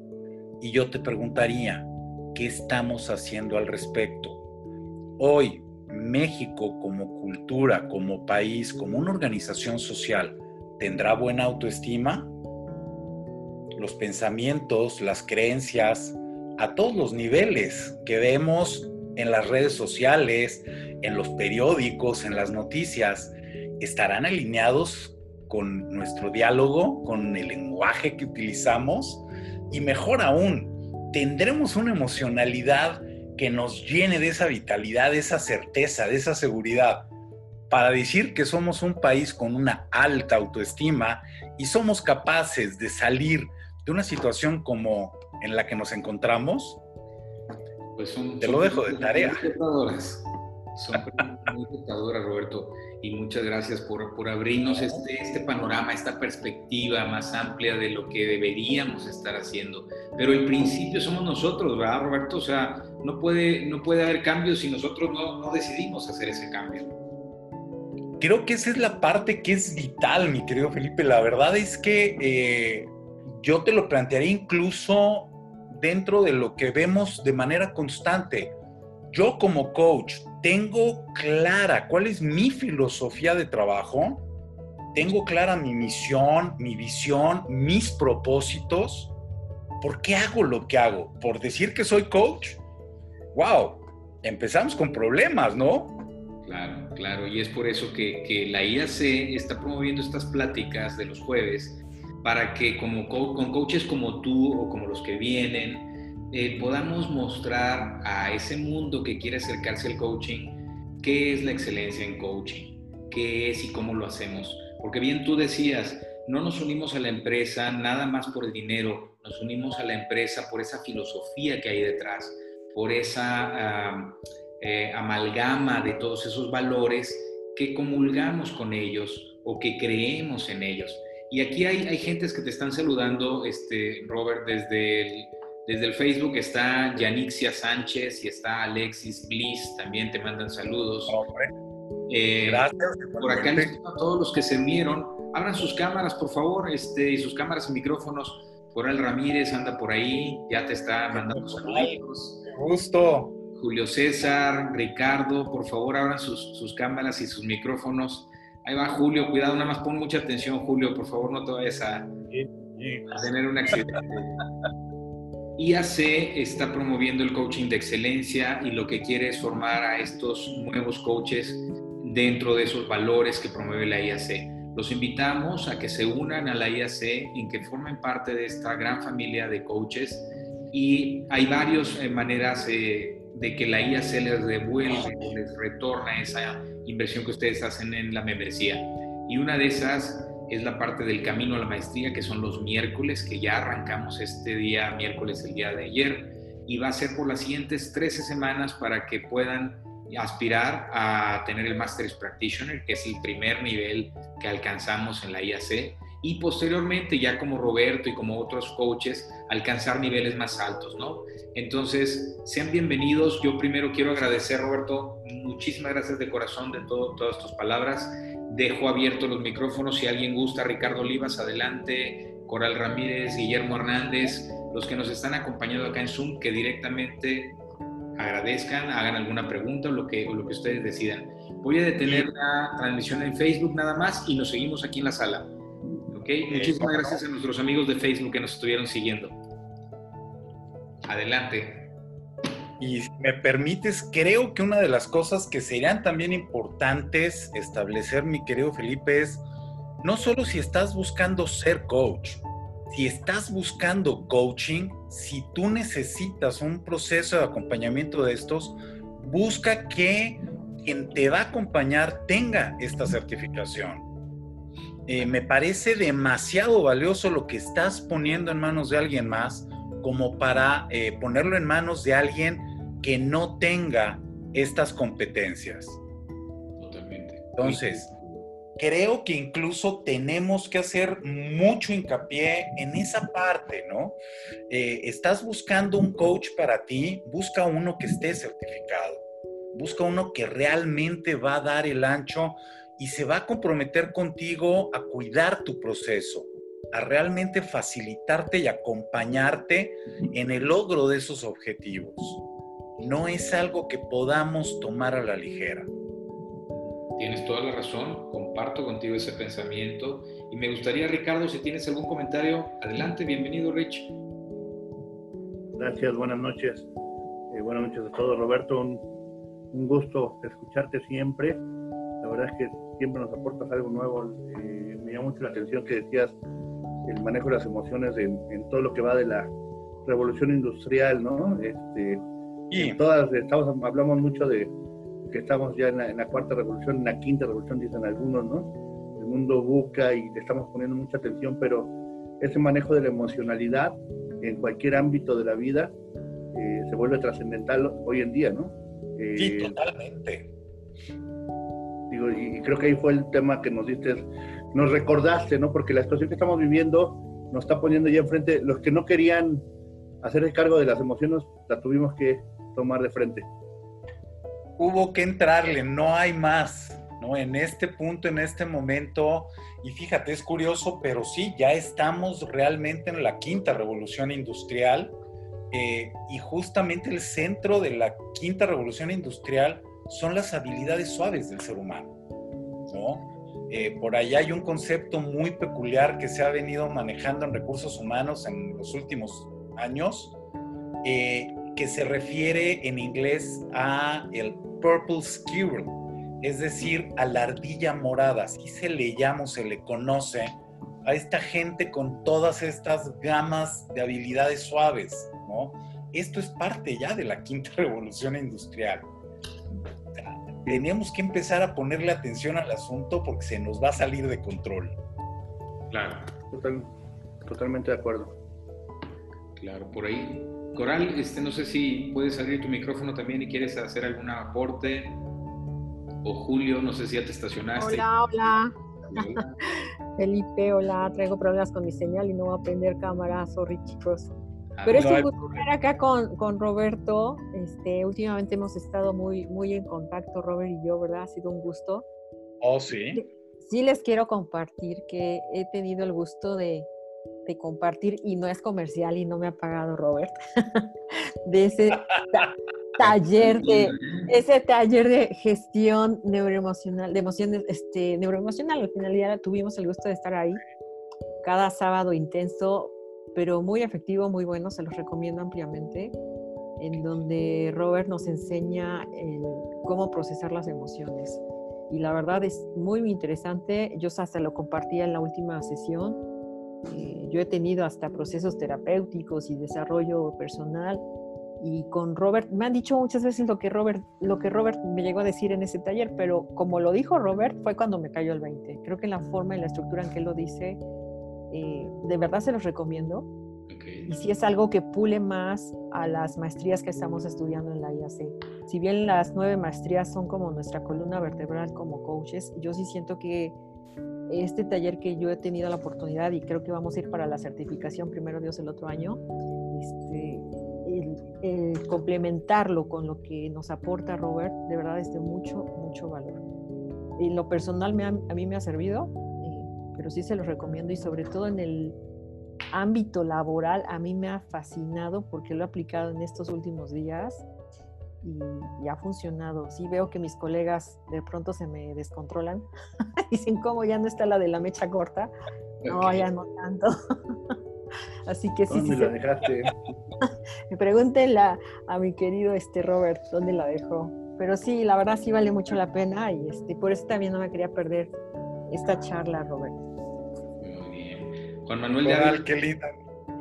Y yo te preguntaría, ¿qué estamos haciendo al respecto? Hoy, México como cultura, como país, como una organización social, ¿tendrá buena autoestima? Los pensamientos, las creencias, a todos los niveles que vemos en las redes sociales, en los periódicos, en las noticias, estarán alineados con nuestro diálogo, con el lenguaje que utilizamos y mejor aún, tendremos una emocionalidad que nos llene de esa vitalidad, de esa certeza, de esa seguridad, para decir que somos un país con una alta autoestima y somos capaces de salir de una situación como en la que nos encontramos, pues son, te lo dejo de tarea. Son muy tentadoras, Roberto y muchas gracias por, por abrirnos este, este panorama, esta perspectiva más amplia de lo que deberíamos estar haciendo. Pero el principio somos nosotros, ¿verdad, Roberto? O sea, no puede, no puede haber cambios si nosotros no, no decidimos hacer ese cambio. Creo que esa es la parte que es vital, mi querido Felipe. La verdad es que eh, yo te lo plantearía incluso dentro de lo que vemos de manera constante. Yo como coach tengo clara cuál es mi filosofía de trabajo, tengo clara mi misión, mi visión, mis propósitos. ¿Por qué hago lo que hago? ¿Por decir que soy coach? ¡Wow! Empezamos con problemas, ¿no? Claro, claro. Y es por eso que, la IAC está promoviendo estas pláticas de los jueves para que como con coaches como tú o como los que vienen, eh, podamos mostrar a ese mundo que quiere acercarse al coaching qué es la excelencia en coaching, qué es y cómo lo hacemos. Porque bien tú decías, no nos unimos a la empresa nada más por el dinero, nos unimos a la empresa por esa filosofía que hay detrás, por esa eh, amalgama de todos esos valores que comulgamos con ellos o que creemos en ellos. Y aquí hay, hay gentes que te están saludando, este, Robert, desde el, desde el Facebook está Yanixia Sánchez y está Alexis Bliss, también te mandan saludos. Eh, Gracias. Por acá a todos los que se vieron, abran sus cámaras, por favor, este, y sus cámaras y micrófonos. Coral Ramírez anda por ahí, ya te está mandando saludos. Gusto. Julio César, Ricardo, por favor, abran sus, sus cámaras y sus micrófonos. Ahí va Julio, cuidado, nada más pon mucha atención, Julio, por favor, no te vayas a, a tener un accidente. IAC está promoviendo el coaching de excelencia y lo que quiere es formar a estos nuevos coaches dentro de esos valores que promueve la IAC. Los invitamos a que se unan a la IAC y que formen parte de esta gran familia de coaches y hay varias eh, maneras eh, de que la IAC les devuelve, les retorna esa inversión que ustedes hacen en la membresía. Y una de esas es la parte del camino a la maestría, que son los miércoles, que ya arrancamos este día, miércoles, el día de ayer, y va a ser por las siguientes 13 semanas para que puedan aspirar a tener el Master's Practitioner, que es el primer nivel que alcanzamos en la IAC, y posteriormente ya como Roberto y como otros coaches alcanzar niveles más altos, ¿no? Entonces, sean bienvenidos. Yo primero quiero agradecer, Roberto, muchísimas gracias de corazón de todo, todas tus palabras. Dejo abiertos los micrófonos si alguien gusta. Ricardo Olivas, adelante. Coral Ramírez, Guillermo Hernández, los que nos están acompañando acá en Zoom, que directamente agradezcan, hagan alguna pregunta o lo que, o lo que ustedes decidan. Voy a detener la transmisión en Facebook nada más y nos seguimos aquí en la sala. ¿Ok? Muchísimas gracias a nuestros amigos de Facebook que nos estuvieron siguiendo. Adelante. Y si me permites, creo que una de las cosas que serían también importantes establecer, mi querido Felipe, es no solo si estás buscando ser coach, si estás buscando coaching, si tú necesitas un proceso de acompañamiento de estos, busca que quien te va a acompañar tenga esta certificación. Eh, me parece demasiado valioso lo que estás poniendo en manos de alguien más como para eh, ponerlo en manos de alguien que no tenga estas competencias. Totalmente. Entonces, creo que incluso tenemos que hacer mucho hincapié en esa parte, ¿no? Eh, estás buscando un coach para ti, busca uno que esté certificado, busca uno que realmente va a dar el ancho y se va a comprometer contigo a cuidar tu proceso, a realmente facilitarte y acompañarte en el logro de esos objetivos. No es algo que podamos tomar a la ligera. Tienes toda la razón, comparto contigo ese pensamiento y me gustaría, Ricardo, si tienes algún comentario, adelante, bienvenido, Rich. Gracias, buenas noches. Eh, buenas noches a todos, Roberto. Un, un, gusto escucharte siempre. La verdad es que siempre nos aportas algo nuevo. Eh, me llama mucho la atención que decías el manejo de las emociones en, en todo lo que va de la revolución industrial, ¿no? Este, y todas estamos, hablamos mucho de que estamos ya en la, en la, cuarta revolución, en la quinta revolución, dicen algunos, ¿no? El mundo busca y le estamos poniendo mucha atención, pero ese manejo de la emocionalidad en cualquier ámbito de la vida eh, se vuelve trascendental hoy en día, ¿no? Eh, sí, totalmente. Digo, y creo que ahí fue el tema que nos diste, nos recordaste, ¿no? Porque la situación que estamos viviendo nos está poniendo ya enfrente, los que no querían hacer el cargo de las emociones, la tuvimos que tomar de frente. Hubo que entrarle, no hay más, ¿no? En este punto, en este momento, y fíjate, es curioso, pero sí, ya estamos realmente en la quinta revolución industrial, eh, y justamente el centro de la quinta revolución industrial son las habilidades suaves del ser humano, ¿no? Eh, por ahí hay un concepto muy peculiar que se ha venido manejando en recursos humanos en los últimos años, eh, que se refiere en inglés a el purple squirrel, es decir, a la ardilla morada, así se le llama, se le conoce a esta gente con todas estas gamas de habilidades suaves. Esto es parte ya de la quinta revolución industrial. Tenemos que empezar a ponerle atención al asunto porque se nos va a salir de control. Claro. Total, totalmente de acuerdo. Claro, por ahí. Coral, este, no sé si puedes abrir tu micrófono también y quieres hacer algún aporte. O Julio, no sé si ya te estacionaste. Hola, hola. hola. Felipe, hola. Traigo problemas con mi señal y no voy a prender cámara. Sorry, chicos. Pero es un gusto estar acá con, con, Roberto. Este, últimamente hemos estado muy, muy en contacto, Robert y yo, ¿verdad? Ha sido un gusto. Oh, sí. Sí les quiero compartir que he tenido el gusto de, de compartir, y no es comercial y no me ha pagado Robert, de ese taller de ese taller de gestión neuroemocional, de emociones, este, neuroemocional. Al final ya tuvimos el gusto de estar ahí cada sábado intenso, pero muy efectivo, muy bueno, se los recomiendo ampliamente, en donde Robert nos enseña cómo procesar las emociones. Y la verdad es muy, muy interesante. Yo hasta lo compartía en la última sesión. Eh, yo he tenido hasta procesos terapéuticos y desarrollo personal. Y con Robert, me han dicho muchas veces lo que Robert, lo que Robert me llegó a decir en ese taller, pero como lo dijo Robert, fue cuando me cayó el 20. Creo que la forma y la estructura en que él lo dice, eh, de verdad se los recomiendo. Okay. Y si es algo que pule más a las maestrías que estamos estudiando en la IAC. Si bien las nueve maestrías son como nuestra columna vertebral como coaches, yo sí siento que este taller que yo he tenido la oportunidad y creo que vamos a ir para la certificación primero Dios el otro año, este, el, complementarlo con lo que nos aporta Robert, de verdad es de mucho, mucho valor. En lo personal me a mí me ha servido, pero sí se los recomiendo y sobre todo en el ámbito laboral a mí me ha fascinado porque lo he aplicado en estos últimos días y, ha funcionado. Sí veo que mis colegas de pronto se me descontrolan. Dicen, ¿cómo ya no está la de la mecha corta? No, ya no tanto. Así que sí, ¿Dónde sí. la dejaste? me pregúntenla a mi querido este Robert, ¿dónde la dejó? Pero sí, la verdad sí vale mucho la pena y este, por eso también no me quería perder esta charla, Robert. Juan Manuel Coral, qué linda.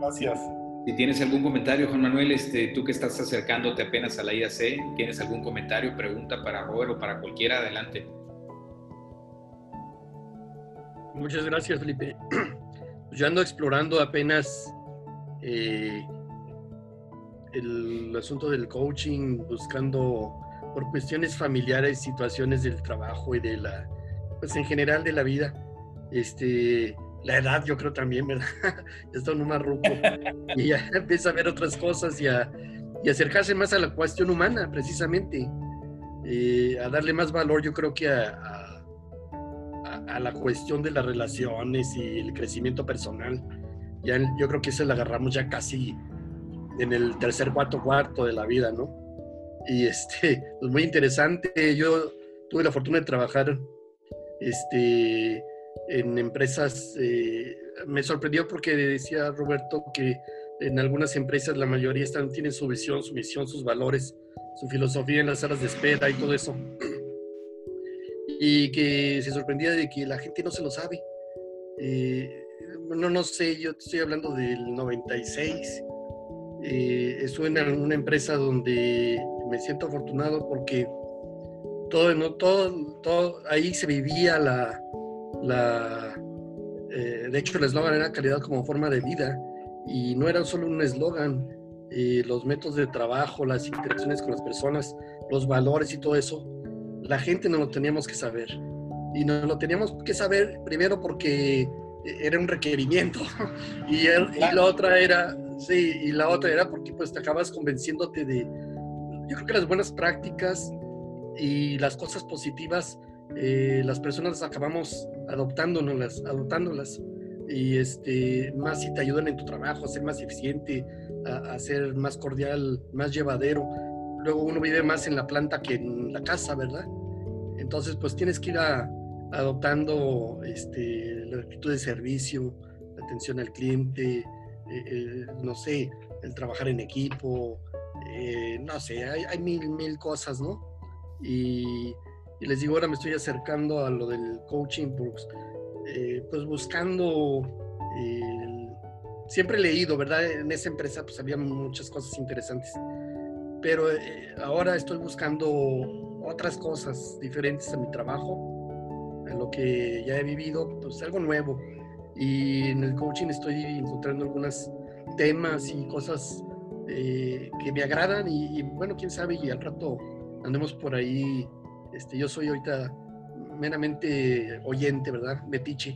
Gracias. Si tienes algún comentario, Juan Manuel, este, tú que estás acercándote apenas a la IAC, ¿tienes algún comentario, pregunta para Robert o para cualquiera? Adelante. Muchas gracias, Felipe. Yo ando explorando apenas eh, el asunto del coaching, buscando por cuestiones familiares, situaciones del trabajo y de la, pues en general de la vida. Este, la edad, yo creo también, ¿verdad? Esto no más ruco. y ya empieza a ver otras cosas y a, y acercarse más a la cuestión humana, precisamente. Eh, a darle más valor, yo creo que a, a, a, la cuestión de las relaciones y el crecimiento personal. Ya, yo creo que eso lo agarramos ya casi en el tercer, cuarto, cuarto de la vida, ¿no? Y este, pues muy interesante. Yo tuve la fortuna de trabajar este, en empresas, eh, me sorprendió porque decía Roberto que en algunas empresas la mayoría están, tienen su visión, su misión, sus valores, su filosofía en las salas de espera y todo eso. Y que se sorprendía de que la gente no se lo sabe. Eh, no, no sé, yo estoy hablando del 96. Eh, estuve en una empresa donde me siento afortunado porque todo, no, todo, todo ahí se vivía la, eh, de hecho el eslogan era calidad como forma de vida y no era solo un eslogan, eh, los métodos de trabajo, las interacciones con las personas, los valores y todo eso, la gente no lo teníamos que saber. Y no lo teníamos que saber primero porque era un requerimiento y, y la otra era, sí, y la otra era porque pues te acabas convenciéndote de, yo creo que las buenas prácticas y las cosas positivas, eh, las personas acabamos adoptándonos, adoptándolas. Y este, más si te ayudan en tu trabajo a ser más eficiente, a, a, ser más cordial, más llevadero. Luego uno vive más en la planta que en la casa, ¿verdad? Entonces, pues tienes que ir a, adoptando este, la actitud de servicio, la atención al cliente, eh, eh, no sé, el trabajar en equipo, eh, no sé, hay, hay, mil, mil cosas, ¿no? Y, y, les digo, ahora me estoy acercando a lo del coaching, pues, eh, pues buscando, eh, siempre he leído, ¿verdad? En esa empresa pues había muchas cosas interesantes, pero eh, ahora estoy buscando otras cosas diferentes a mi trabajo, a lo que ya he vivido, pues algo nuevo. Y en el coaching estoy encontrando algunos temas y cosas eh, que me agradan y, y, bueno, quién sabe, y al rato andemos por ahí. Este, yo soy ahorita meramente oyente, ¿verdad? Metiche.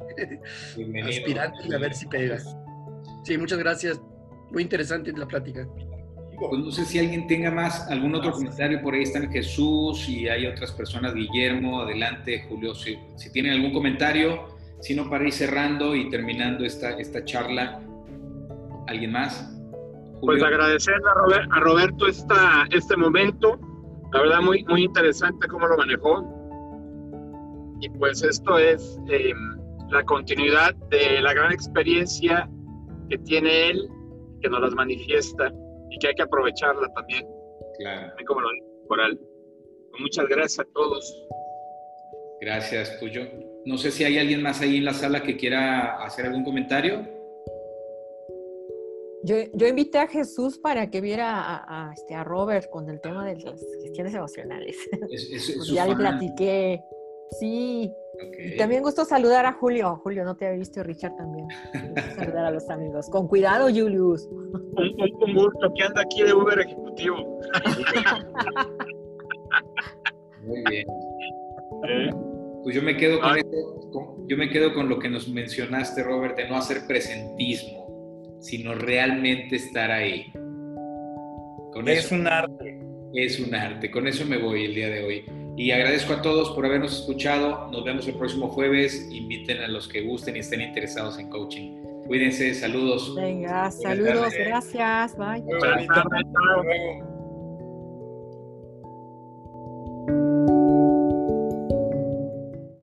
Aspirante y a ver si pegas. Sí, muchas gracias. Muy interesante la plática. Pues no sé si alguien tenga más, algún otro comentario. Por ahí están Jesús y hay otras personas. Guillermo, adelante, Julio. Si, si tienen algún comentario, si no, para ir cerrando y terminando esta, esta charla. ¿Alguien más? Julio. Pues agradecerle a, Robert, a Roberto esta, este momento. La verdad, muy, muy interesante cómo lo manejó. Y pues esto es eh, la continuidad de la gran experiencia que tiene él, que nos las manifiesta y que hay que aprovecharla también. Claro. Como lo dijo Coral. Muchas gracias a todos. Gracias, pues yo no sé si hay alguien más ahí en la sala que quiera hacer algún comentario. Yo, yo invité a Jesús para que viera a, a, este, a Robert con el tema de las gestiones emocionales. Es, es, es ya le platiqué. Sí. Okay. Y también gusto saludar a Julio. Julio, no te había visto, Richard también. saludar a los amigos. Con cuidado, Julius. Un, un, un gusto que anda aquí de Uber ejecutivo. Muy bien. Eh. Pues yo me quedo con, esto, con- yo me quedo con lo que nos mencionaste, Robert, de no hacer presentismo, sino realmente estar ahí. Con Es eso un arte. es un arte. Con eso me voy el día de hoy. Y agradezco a todos por habernos escuchado. Nos vemos el próximo jueves. Inviten a los que gusten y estén interesados en coaching. Cuídense, saludos. Venga, saludos, tardes. gracias, bye. Buenas